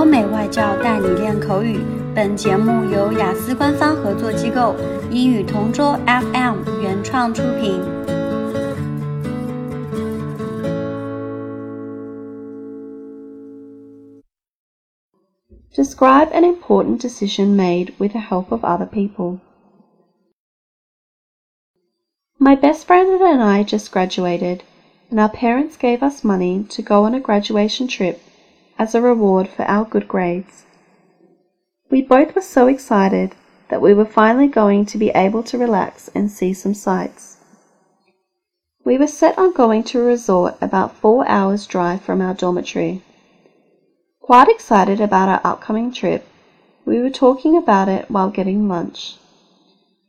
欧美外教带你练口语。本节目由雅思官方合作机构英语同桌 FM 原创出品。Describe an important decision made with the help of other people. My best friend and I just graduated, and our parents gave us money to go on a graduation trip as a reward for our good grades. We both were so excited that we were finally going to be able to relax and see some sights. We were set on going to a resort about four hours' drive from our dormitory. Quite excited about our upcoming trip, we were talking about it while getting lunch.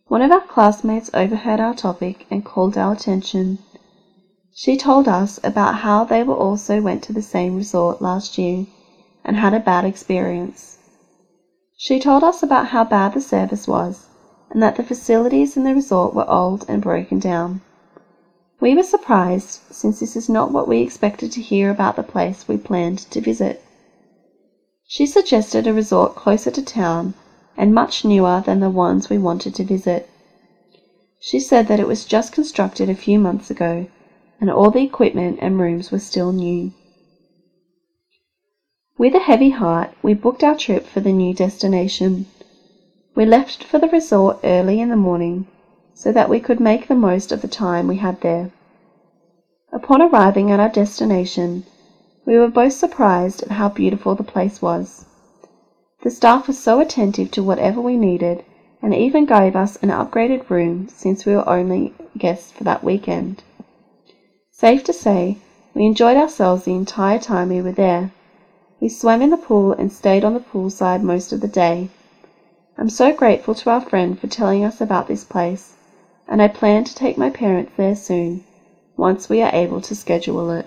One of our classmates overheard our topic and called our attention. She told us about how they were also went to the same resort last year and had a bad experience. She told us about how bad the service was and that the facilities in the resort were old and broken down. We were surprised since this is not what we expected to hear about the place we planned to visit. She suggested a resort closer to town and much newer than the ones we wanted to visit. She said that it was just constructed a few months ago and all the equipment and rooms were still new. With a heavy heart, we booked our trip for the new destination. We left for the resort early in the morning so that we could make the most of the time we had there. Upon arriving at our destination, we were both surprised at how beautiful the place was. The staff was so attentive to whatever we needed and even gave us an upgraded room since we were only guests for that weekend. Safe to say, we enjoyed ourselves the entire time we were there. We swam in the pool and stayed on the poolside most of the day. I'm so grateful to our friend for telling us about this place, and I plan to take my parents there soon, once we are able to schedule it.